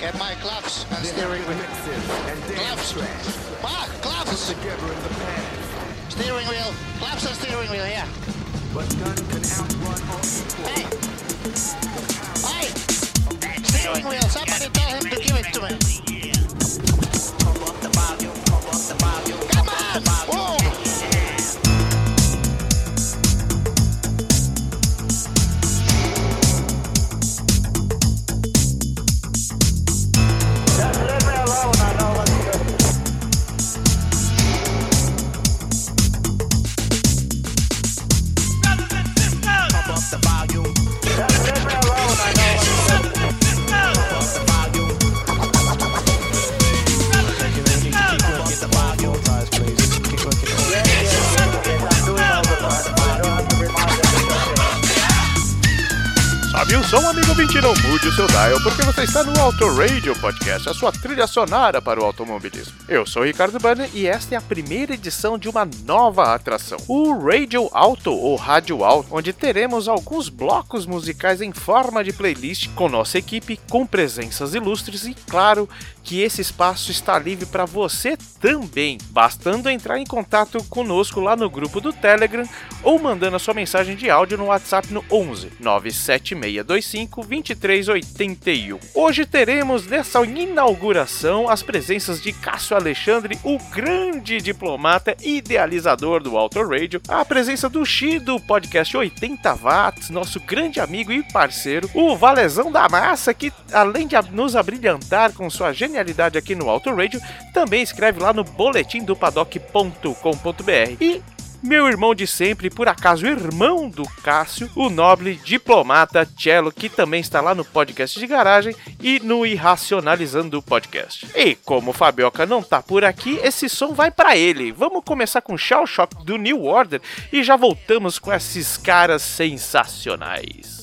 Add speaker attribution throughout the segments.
Speaker 1: Get my gloves and steering wheel. Gloves. Ah, gloves.
Speaker 2: Together in the past.
Speaker 1: Steering wheel. Gloves and steering wheel, yeah.
Speaker 2: But none can outrun or equal.
Speaker 1: Hey. Hey. Steering wheel. Somebody tell him to give it to me.
Speaker 3: O seu dial, porque você está no Auto Radio Podcast, a sua trilha sonora para o automobilismo. Eu sou o Ricardo Banner e esta é a primeira edição de uma nova atração, o Radio Auto ou Rádio Auto, onde teremos alguns blocos musicais em forma de playlist com nossa equipe, com presenças ilustres e, claro, que esse espaço está livre para você também, bastando entrar em contato conosco lá no grupo do Telegram ou mandando a sua mensagem de áudio no WhatsApp no 11 97625 2381. Hoje teremos nessa inauguração as presenças de Cássio Alexandre, o grande diplomata idealizador do Auto Radio, a presença do Xi do podcast 80 Watts, nosso grande amigo e parceiro, o Valezão da Massa, que além de nos abrilhantar com sua genialidade aqui no Auto Radio, também escreve lá no boletim do paddock.com.br. E meu irmão de sempre, por acaso irmão do Cássio, o nobre diplomata Cello, que também está lá no podcast de garagem e no Irracionalizando o Podcast. E como o Fabioca não tá por aqui, esse som vai para ele. Vamos começar com Shell Shock do New Order e já voltamos com esses caras sensacionais.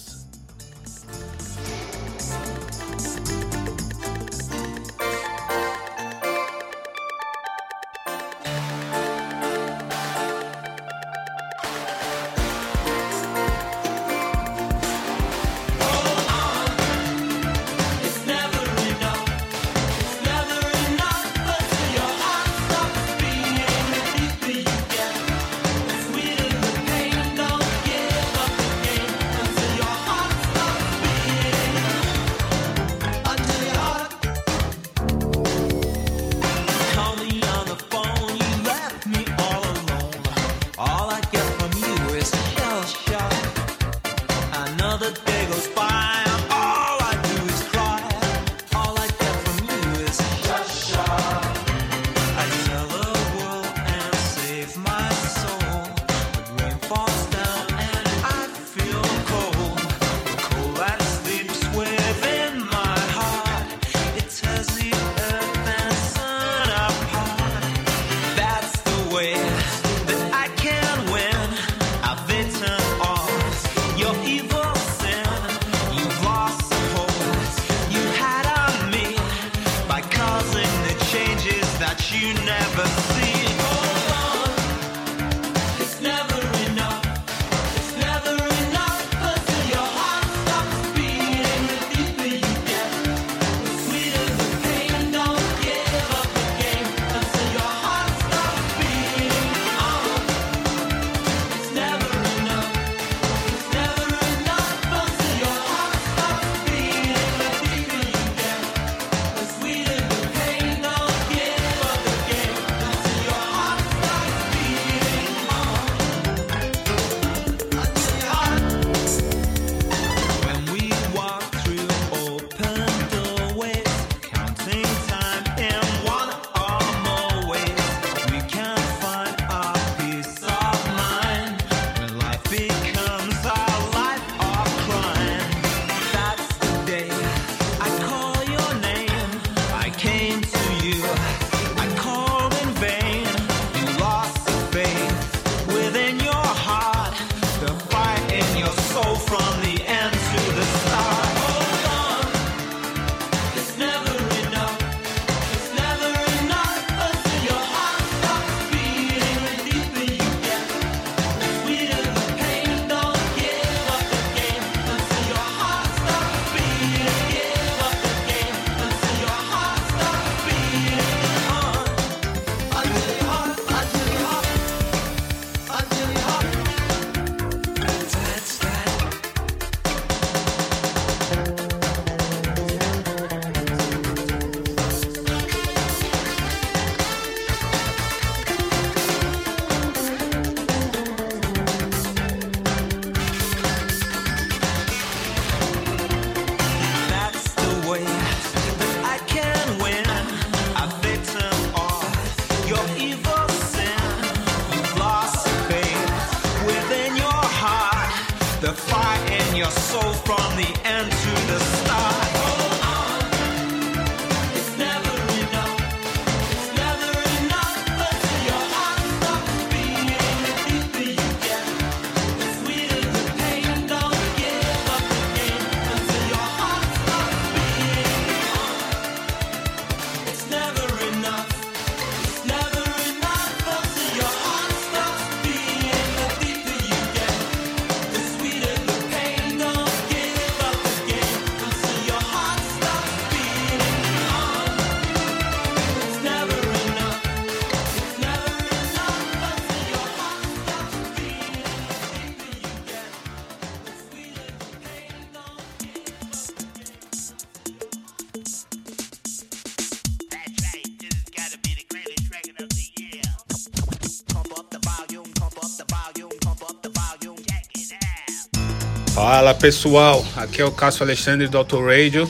Speaker 4: Fala pessoal, aqui é o Cássio Alexandre do Auto Radio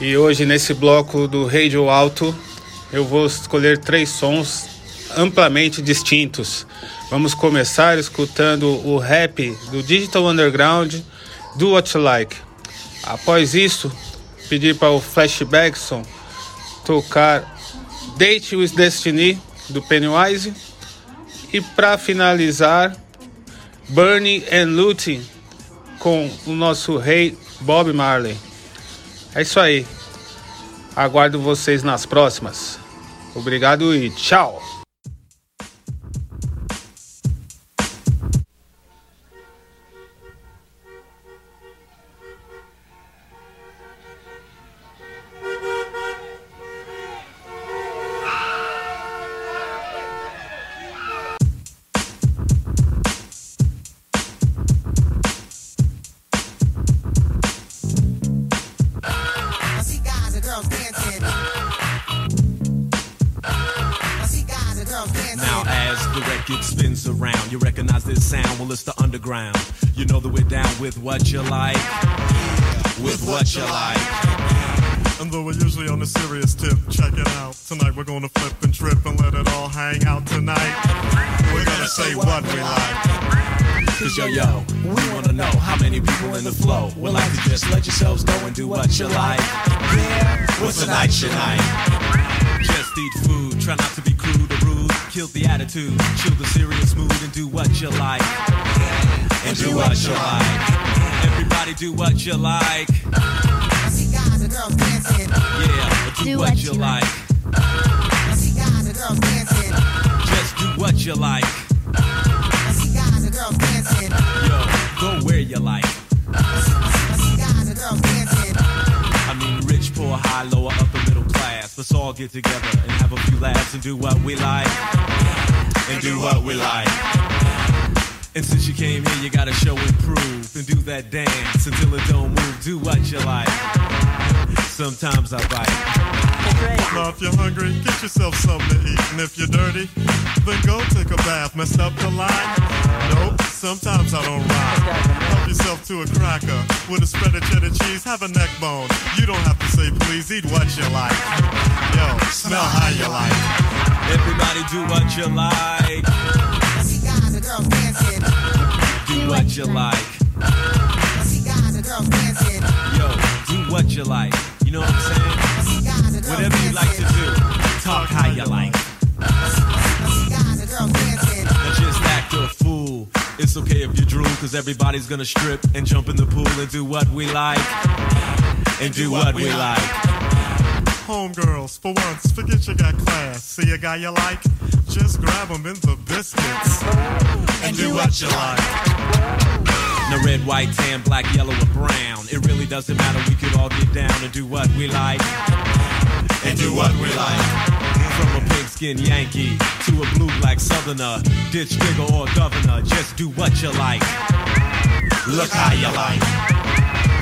Speaker 4: e hoje nesse bloco do Radio Alto eu vou escolher três sons amplamente distintos. Vamos começar escutando o rap do Digital Underground Do What You Like. Após isso, pedir para o Flashbackson tocar Date with Destiny do Pennywise e para finalizar Bernie and Looting com o nosso rei Bob Marley. É isso aí. Aguardo vocês nas próximas. Obrigado e tchau.
Speaker 5: With you like.
Speaker 6: And though we're usually on a serious tip, check it out. Tonight we're gonna flip and trip and let it all hang out tonight. We're gonna say what we like.
Speaker 5: Cause yo, yo, we wanna know how many people in the flow will like to just let yourselves go and do what you like. Yeah, what's a night your night? Just eat food, try not to be crude or rude. Kill the attitude, chill the serious mood, and do what you like. And do what you like. Everybody do what you like.
Speaker 7: I see guys and girls dancing.
Speaker 5: Yeah, do, what, you like.
Speaker 7: I see guys and girls dancing.
Speaker 5: Just do what you like.
Speaker 7: I see guys and girls dancing.
Speaker 5: Yo, go where you like.
Speaker 7: I see guys and girls dancing.
Speaker 5: I mean, rich, poor, high, lower, upper, middle class. Let's all get together and have a few laughs and do what we like. And do what we like. And since you came here, you gotta show and prove and do that dance until it don't move. Do what you like. Sometimes I bite.
Speaker 6: Now if you're hungry, get yourself something to eat. And if you're dirty, then go take a bath. Messed up the line? Nope, sometimes I don't rhyme. Help yourself to a cracker with a spread of cheddar cheese. Have a neck bone. You don't have to say please, eat what you like. Yo, smell how you like.
Speaker 5: Everybody do what you like. Do what you like. Yo, do what you like. You know what I'm saying? Whatever you like to do, talk how you like.
Speaker 7: And
Speaker 5: just act a fool. It's okay if you drool, cause everybody's gonna strip and jump in the pool and do what we like. And do what we like.
Speaker 6: Homegirls, for once, forget you got class. See a guy you like? Just grab him in the biscuits. And do what you like.
Speaker 5: No red, white, tan, black, yellow, or brown. It really doesn't matter, we could all get down and do what we like. And do what we like. From a pink skin Yankee to a blue black southerner, ditch digger or governor, just do what you like. Look how you like.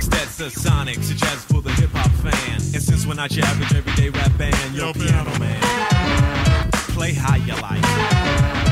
Speaker 5: That's the Sonic, so jazz for the hip hop fan. And since we're not your average everyday rap band, yo,
Speaker 6: Yo,
Speaker 5: piano
Speaker 6: piano
Speaker 5: man, play how you like.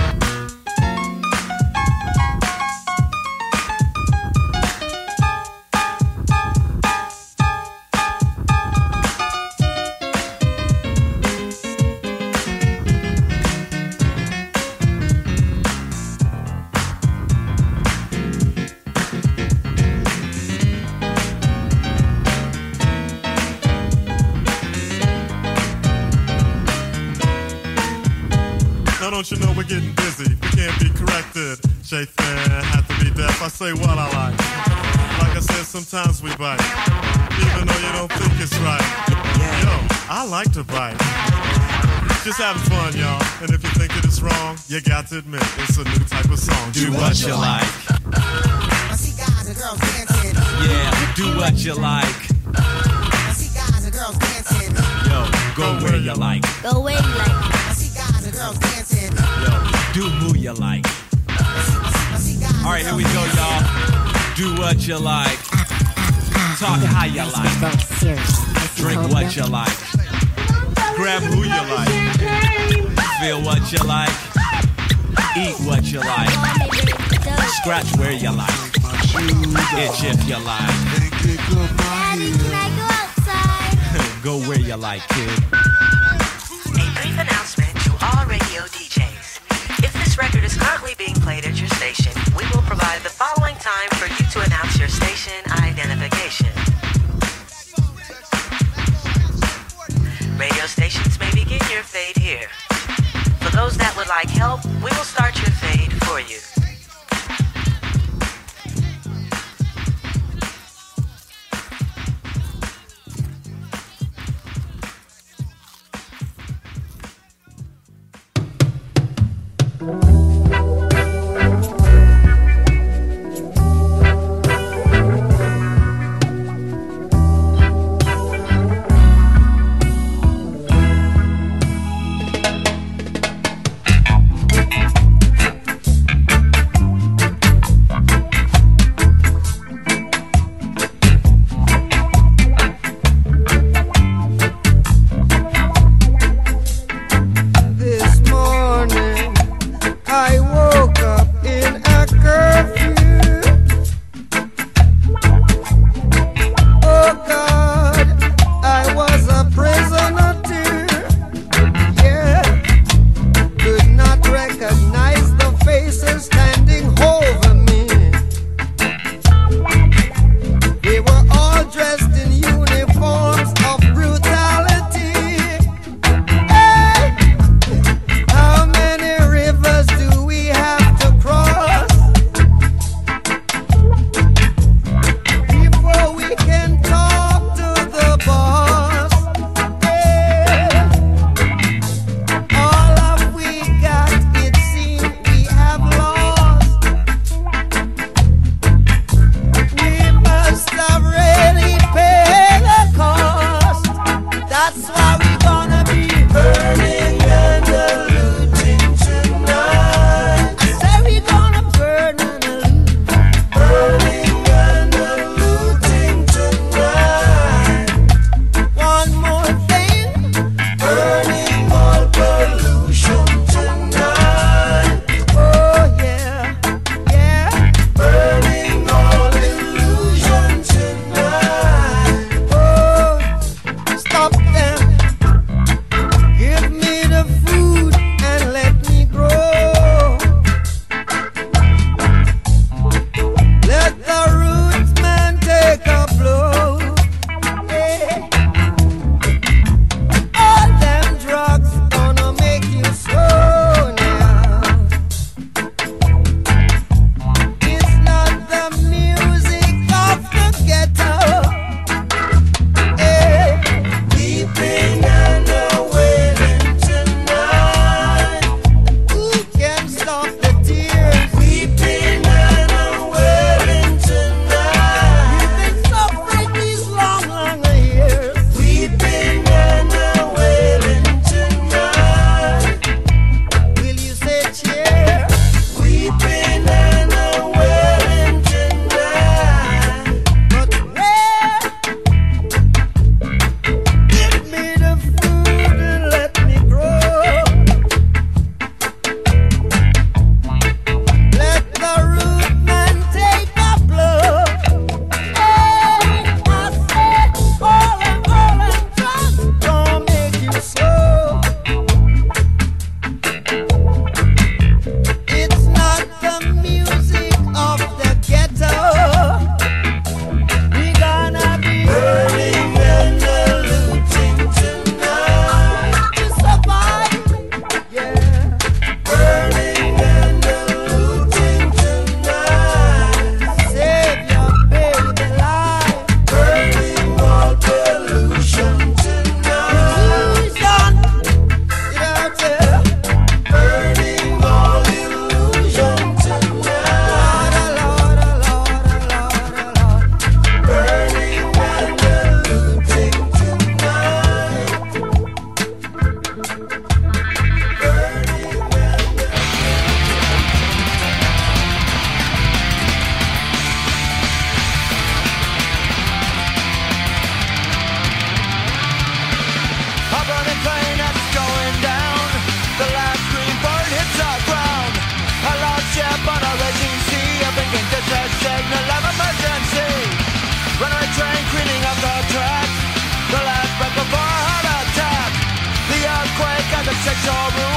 Speaker 6: Don't you know we're getting busy? We can't be corrected. Shaythan had to be deaf. I say what I like. Like I said, sometimes we bite, even though you don't think it's right. Yo, I like to bite. Just having fun, y'all. And if you think that it's wrong, you got to admit it's a new type of song.
Speaker 5: Do what you like.
Speaker 7: I see guys and girls dancing.
Speaker 5: Yeah, do what you like.
Speaker 7: I see guys and girls dancing.
Speaker 5: Yo, go where you like.
Speaker 8: Go where you like.
Speaker 7: I see guys and girls dancing.
Speaker 5: Do who you like. All right, here we go, y'all. Do what you like. Talk how you like. Drink what you like. Grab who you like. Feel what you like. Eat what you like. Scratch where you like. Itch if you like.
Speaker 8: Go
Speaker 5: where you like, kid.
Speaker 9: A brief announcement record is currently being played at your station, we will provide the following time for you to announce your station identification. Radio stations may begin your fade here. For those that would like help, we will start your fade for you.
Speaker 7: sorrow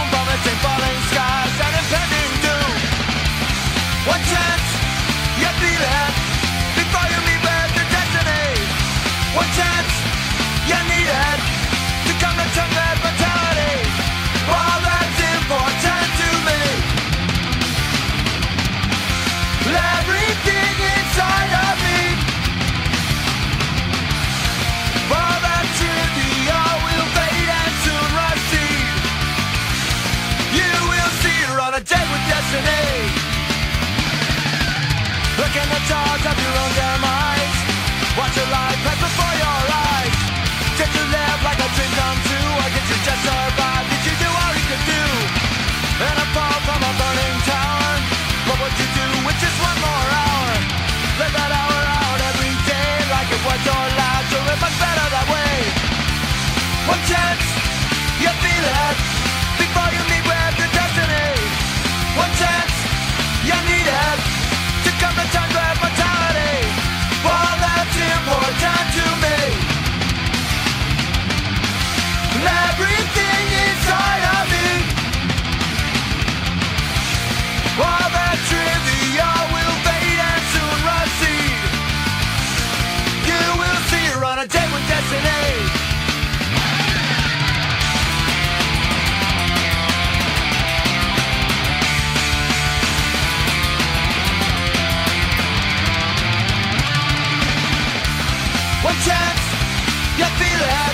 Speaker 7: chance, you feel it.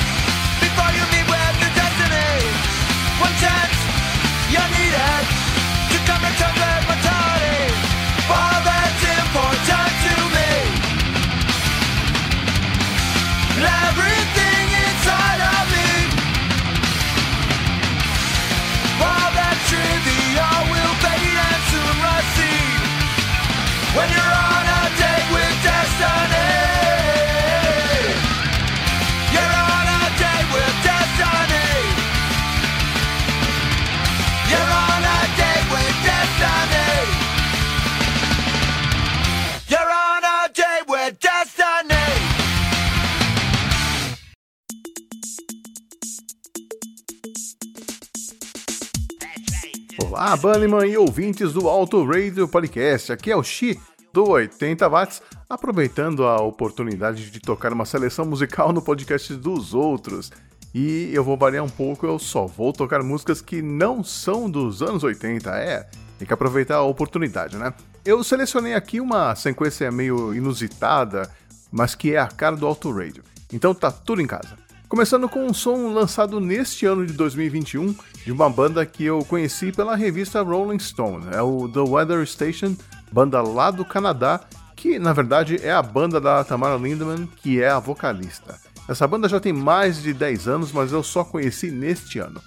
Speaker 10: Olá, Bunnyman e ouvintes do Auto Radio Podcast. Aqui é o Xi do 80 Watts, aproveitando a oportunidade de tocar uma seleção musical no podcast dos outros. E eu vou variar um pouco, eu só vou tocar músicas que não são dos anos 80, é. Tem que aproveitar a oportunidade, né? Eu selecionei aqui uma sequência meio inusitada, mas que é a cara do Auto Radio. Então tá tudo em casa. Começando com um som lançado neste ano de 2021 de uma banda que eu conheci pela revista Rolling Stone, é o The Weather Station, banda lá do Canadá, que na verdade é a banda da Tamara Lindemann, que é a vocalista. Essa banda já tem mais de 10 anos, mas eu só conheci neste ano.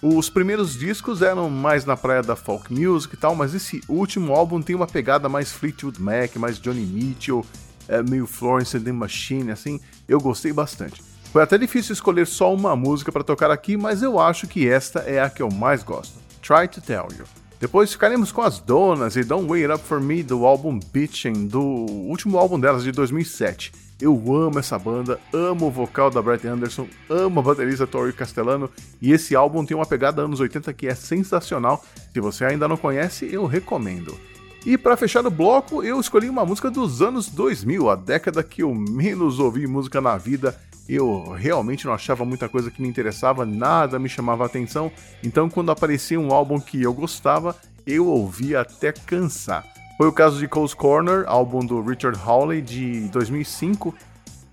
Speaker 10: Os primeiros discos eram mais na praia da folk music e tal, mas esse último álbum tem uma pegada mais Fleetwood Mac, mais Johnny Mitchell, é, meio Florence and the Machine, assim, eu gostei bastante. Foi até difícil escolher só uma música para tocar aqui, mas eu acho que esta é a que eu mais gosto. Try to Tell You. Depois ficaremos com as Donas e Don't Wait Up For Me do álbum Bitchin', do último álbum delas de 2007. Eu amo essa banda, amo o vocal da Brett Anderson, amo a baterista Tori Castellano e esse álbum tem uma pegada anos 80 que é sensacional. Se você ainda não conhece, eu recomendo. E para fechar o bloco, eu escolhi uma música dos anos 2000, a década que eu menos ouvi música na vida eu realmente não achava muita coisa que me interessava, nada me chamava atenção, então quando aparecia um álbum que eu gostava, eu ouvia até cansar. Foi o caso de Cole's Corner, álbum do Richard Hawley de 2005.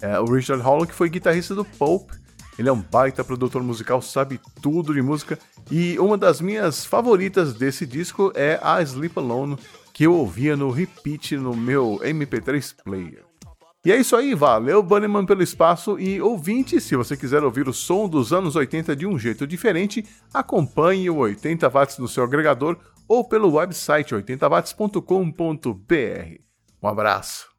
Speaker 10: É, o Richard Hawley que foi guitarrista do Pope, ele é um baita produtor musical, sabe tudo de música, e uma das minhas favoritas desse disco é a Sleep Alone, que eu ouvia no repeat no meu MP3 player. E é isso aí, valeu Bunnyman pelo espaço e ouvinte, se você quiser ouvir o som dos anos 80 de um jeito diferente, acompanhe o 80 watts no seu agregador ou pelo website 80watts.com.br. Um abraço.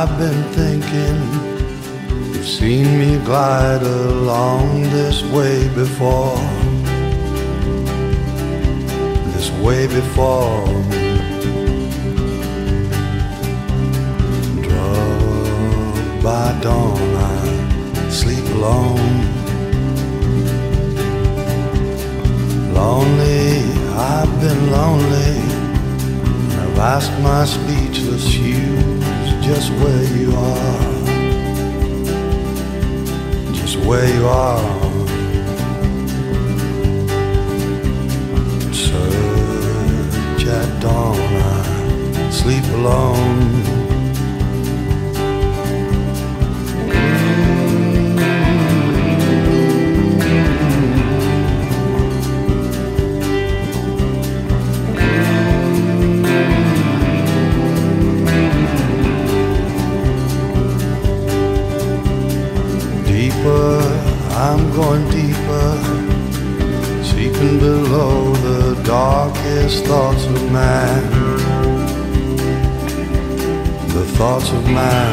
Speaker 11: I've been thinking, you've seen me glide along this way before. This way before. Drugged by dawn, I sleep alone. Lonely, I've been lonely. I've asked my speechless shoes just where you are. Just where you are. Search at dawn, I sleep alone. Thoughts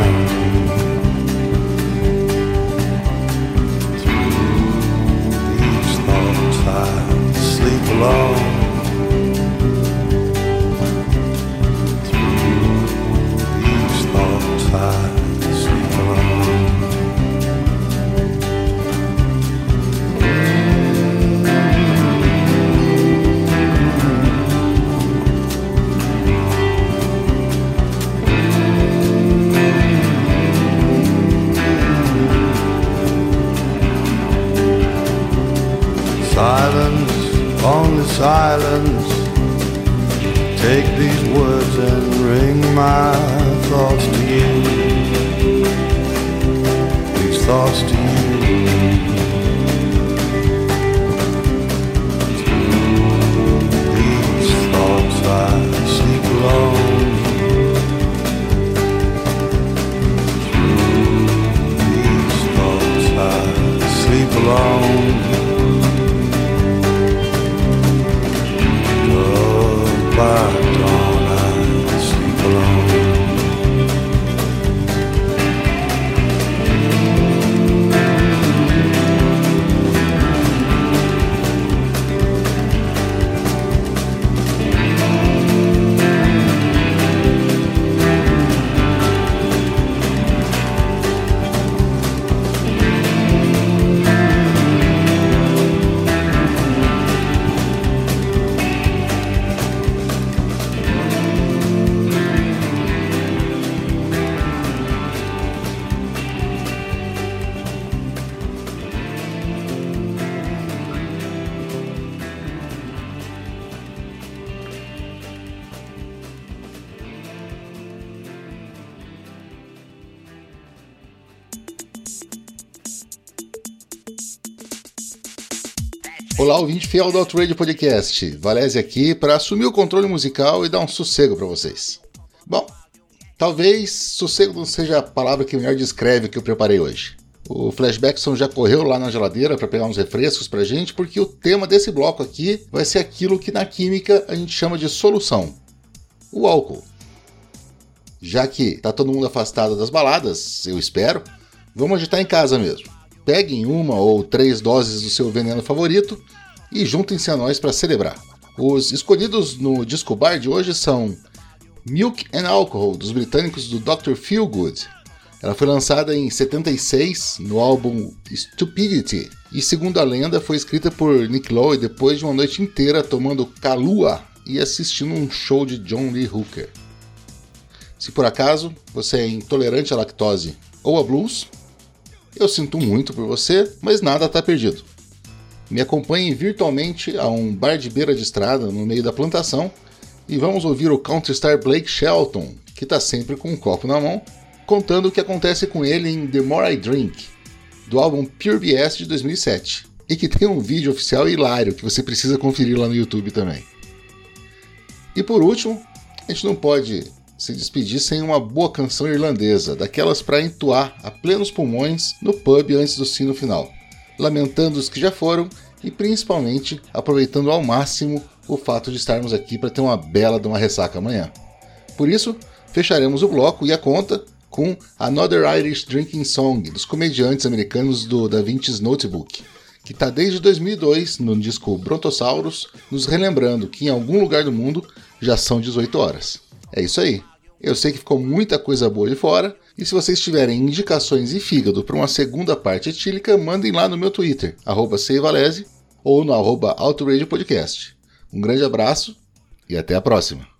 Speaker 12: Olá, ouvinte fiel do Outrage Podcast. Valese aqui para assumir o controle musical e dar um sossego para vocês. Bom, talvez sossego não seja a palavra que melhor descreve o que eu preparei hoje. O Flashbackson já correu lá na geladeira para pegar uns refrescos pra gente, porque o tema desse bloco aqui vai ser aquilo que na química a gente chama de solução: o álcool. Já que tá todo mundo afastado das baladas, eu espero, vamos agitar em casa mesmo. Peguem uma ou três doses do seu veneno favorito e juntem-se a nós para celebrar. Os escolhidos no disco bar de hoje são Milk and Alcohol, dos britânicos do Dr. Feelgood. Ela foi lançada em 76 no álbum Stupidity e, segundo a lenda, foi escrita por Nick Lowe depois de uma noite inteira tomando Kahlua e assistindo um show de John Lee Hooker. Se por acaso você é intolerante à lactose ou a blues, eu sinto muito por você, mas nada está perdido. Me acompanhe virtualmente a um bar de beira de estrada no meio da plantação e vamos ouvir o counterstar Blake Shelton, que está sempre com um copo na mão, contando o que acontece com ele em The More I Drink, do álbum Pure BS de 2007, e que tem um vídeo oficial hilário que você precisa conferir lá no YouTube também. E por último, a gente não pode se despedir sem uma boa canção irlandesa, daquelas para entoar a plenos pulmões no pub antes do sino final, lamentando os que já foram e principalmente aproveitando ao máximo o fato de estarmos aqui para ter uma bela de uma ressaca amanhã. Por isso,
Speaker 13: Fecharemos o bloco e a conta com Another Irish Drinking Song, dos comediantes americanos do Da Vinci's Notebook, que está desde 2002 no disco Brontosaurus, nos relembrando que em algum lugar do mundo já são 18 horas. É isso aí. Eu sei que ficou muita coisa boa de fora, e se vocês tiverem indicações e fígado para uma segunda parte etílica, mandem lá no meu Twitter, arroba Seivalese, ou no arroba Podcast. Um grande abraço e até a próxima.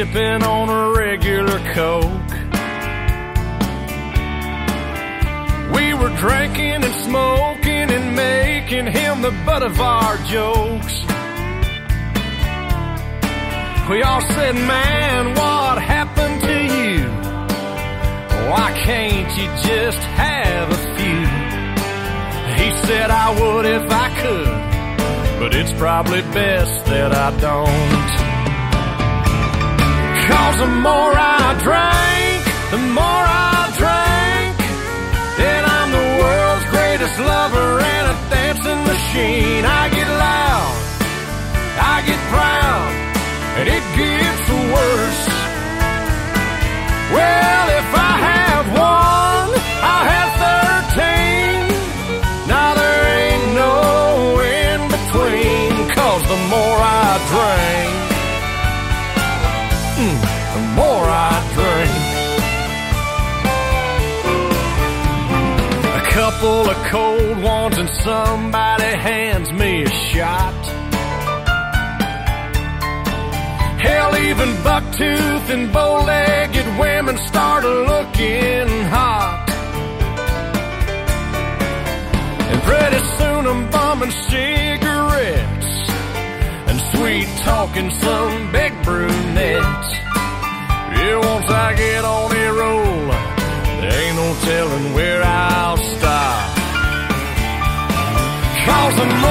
Speaker 14: Sipping on a regular Coke. We were drinking and smoking and making him the butt of our jokes. We all said, Man, what happened to you? Why can't you just have a few? He said, I would if I could but it's probably best that I don't. Cause the more I drink, the more I drink, and I'm the world's greatest lover and a dancing machine. I get loud, I get proud, and it gets worse. Well, if I cold and somebody hands me a shot. Hell, even bucktooth and bow-legged women start looking hot. And pretty soon I'm bumming cigarettes and sweet talking some big brunette. Yeah, once I get on a roll, there ain't no telling where I'll stop thousand more.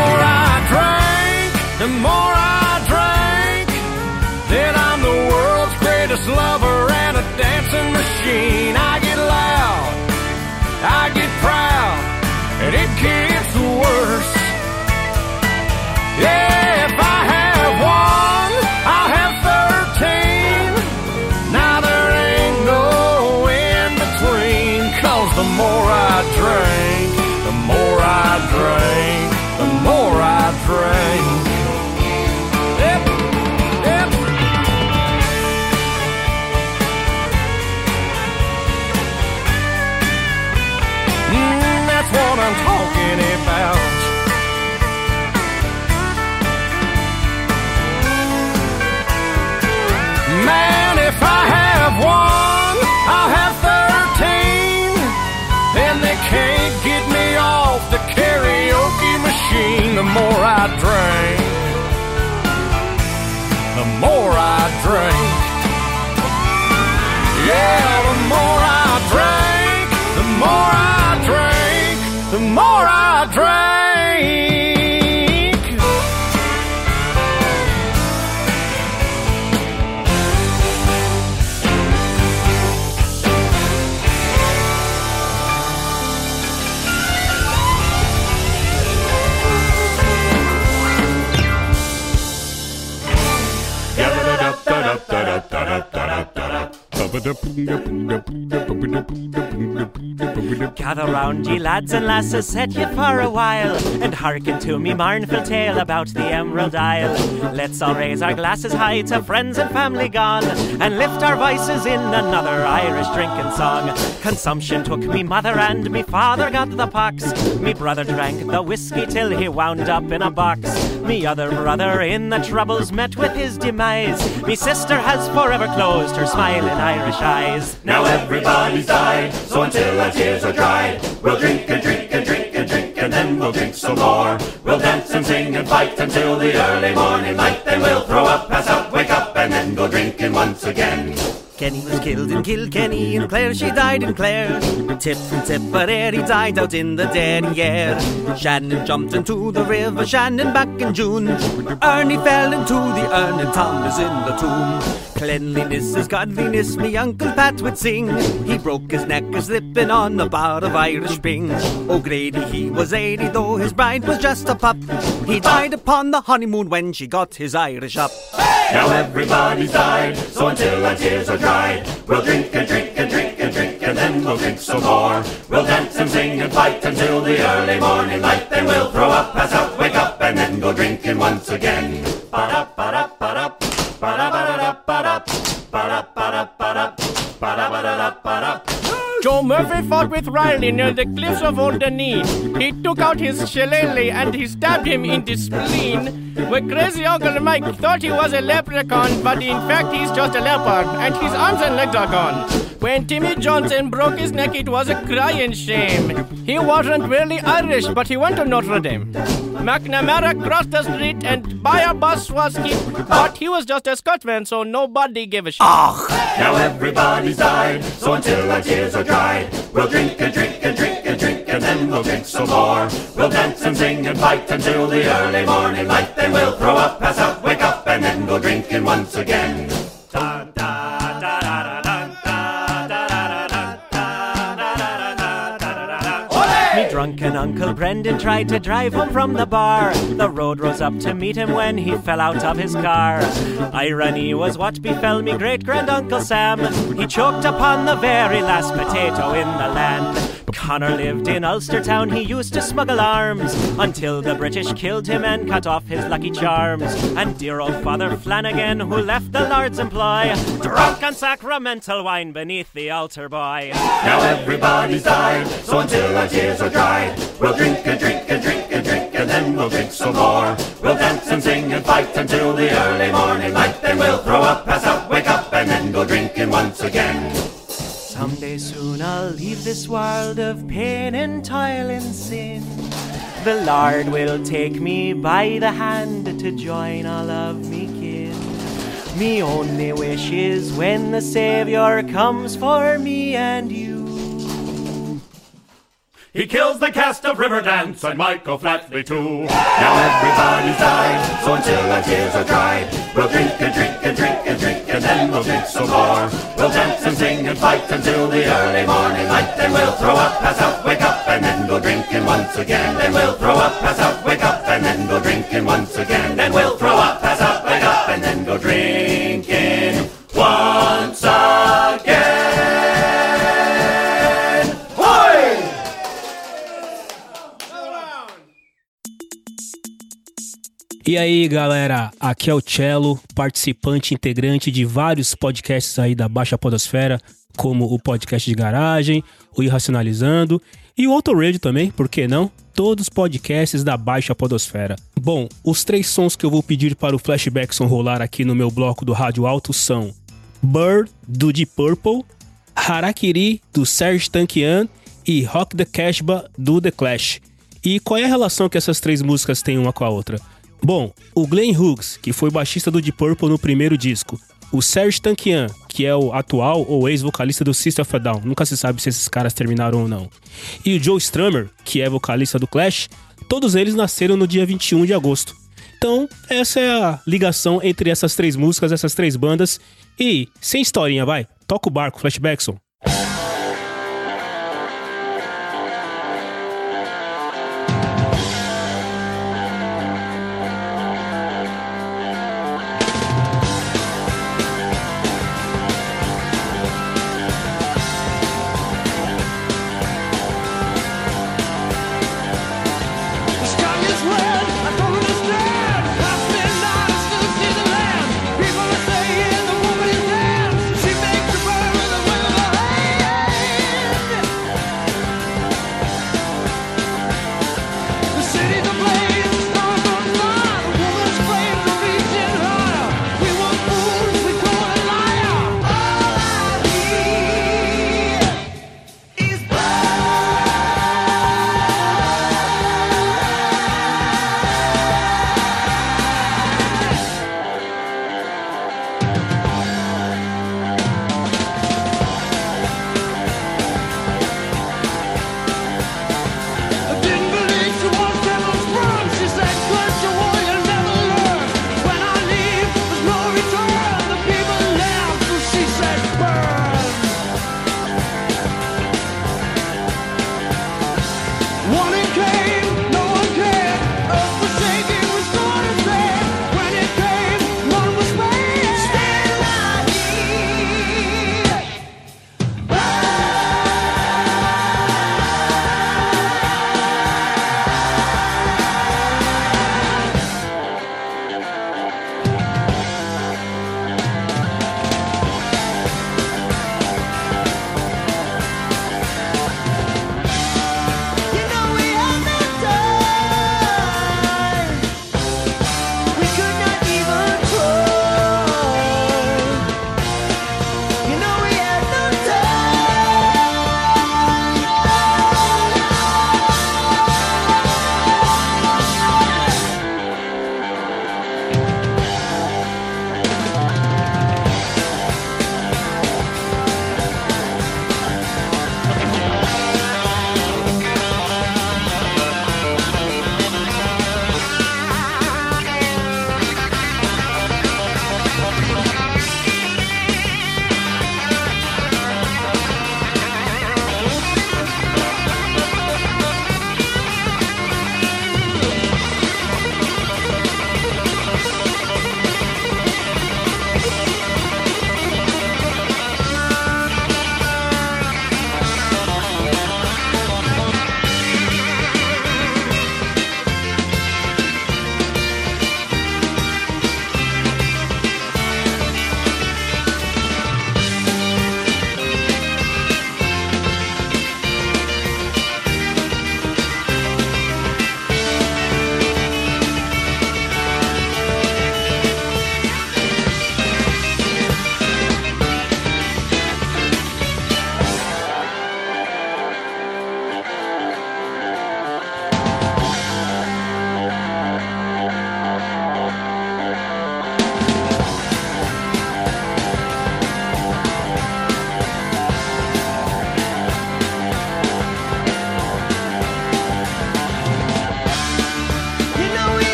Speaker 15: Gather round, ye lads and lasses, set ye for a while, and hearken to me mournful tale about the Emerald Isle. Let's all raise our glasses high to friends and family gone, and lift our voices in another Irish drinking song. Consumption took me mother and me father got the pox. Me brother drank the whiskey till he wound up in a box. Me other brother in the troubles met with his demise. Me sister has forever closed her smiling Irish eyes.
Speaker 16: Now everybody's died, so until our tears are dried, we'll drink and drink and drink and drink, and then we'll drink some more. We'll dance and sing and fight until the early morning light, then we'll throw up, pass out, wake up, and then go drinking once again.
Speaker 15: Kenny was killed in Kilkenny, and Clare she died in Clare. Tip from Tipperary died out in the Derry air. Shannon jumped into the river, Shannon back in June. Ernie fell into the urn, and Tom is in the tomb. Cleanliness is godliness, me Uncle Pat would sing. He broke his neck a slipping on a bar of Irish Spring. O'Grady, oh, he was 80, though his bride was just a pup. He died upon the honeymoon when she got his Irish up.
Speaker 16: Now everybody's died, so until our tears are we'll drink and drink and drink and drink, and then we'll drink some more. We'll dance and sing and fight until the early morning light, then we'll throw up, pass out, wake up, and then go drinking once again. Ba-da, ba-da,
Speaker 17: Murphy fought with Riley near the cliffs of Old Denis. He took out his shillelagh and he stabbed him in the spleen. My crazy Uncle Mike thought he was a leprechaun, but in fact he's just a leopard, and his arms and legs are gone. When Timmy Johnson broke his neck, it was a crying shame. He wasn't really Irish, but he went to Notre Dame. McNamara crossed the street and by a bus was hit, but he was just a Scotsman, so nobody gave a shit.
Speaker 16: Now everybody's died, so until our tears are dried, we'll drink and drink and drink and drink, and then we'll drink some more. We'll dance and sing and fight until the early morning light, then we'll throw up, pass out, wake up, and then go drinking once again.
Speaker 15: Uncle Brendan tried to drive home from the bar. The road rose up to meet him when he fell out of his car. Irony was what befell me great grand Uncle Sam. He choked upon the very last potato in the land. Connor lived in Ulster town, he used to smuggle arms until the British killed him and cut off his lucky charms. And dear old Father Flanagan, who left the Lord's employ, drunk on sacramental wine beneath the altar boy.
Speaker 16: Now everybody's died, so until our tears are dried, we'll drink and drink and drink and drink, and then we'll drink some more. We'll dance and sing and fight until the early morning light, then we'll throw up, pass out, wake up, and then go drinking once again.
Speaker 15: Someday soon I'll leave this world of pain and toil and sin. The Lord will take me by the hand to join all of me kin. Me only wish is when the Savior comes for me and you.
Speaker 16: He kills the cast of Riverdance and Michael Flatley too. Now everybody's died, so until our tears are dried, we'll drink and drink and drink and drink and then we'll drink some more. We'll dance and sing and fight until the early morning light. Then we'll throw up, pass out, wake up, and then go drinking once again. Then we'll throw up, pass out, wake up, and then go drinking once again. Then we'll throw up, pass out, wake up, and then go drinking once again.
Speaker 18: E aí, galera, aqui é o Cello, participante integrante de vários podcasts aí da Baixa Podosfera, como o podcast de garagem, o Irracionalizando e o Autoradio também, por que não? Todos os podcasts da Baixa Podosfera. Bom, os três sons que eu vou pedir para o Flashbackson rolar aqui no meu bloco do Rádio Alto são Bird, do Deep Purple, Harakiri, do Serge Tankian e Rock the Casbah, do The Clash. E qual é a relação que essas três músicas têm uma com a outra? Bom, o Glenn Hughes, que foi baixista do Deep Purple no primeiro disco, o Serge Tankian, que é o atual ou ex-vocalista do System of a Down, nunca se sabe se esses caras terminaram ou não, e o Joe Strummer, que é vocalista do Clash, todos eles nasceram no dia 21 de agosto. Então, essa é a ligação entre essas três músicas, essas três bandas. E, sem historinha, vai, toca o barco, Flashbackson.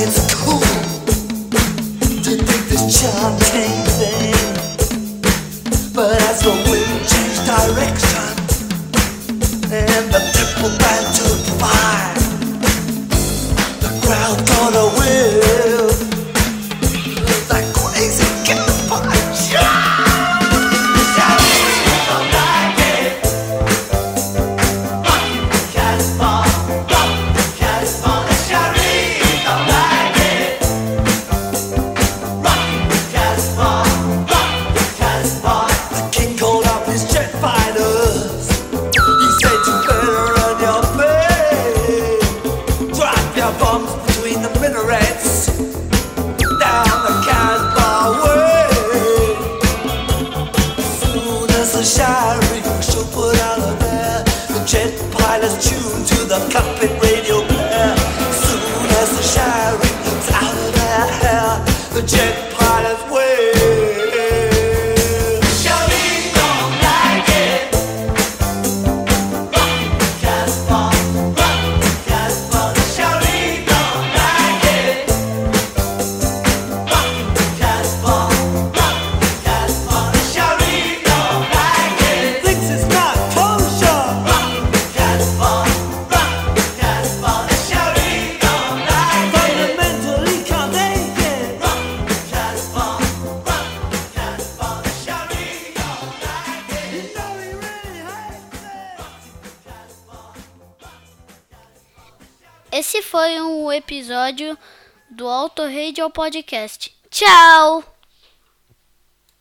Speaker 1: it's cool to take
Speaker 19: this chance. podcast. Tchau!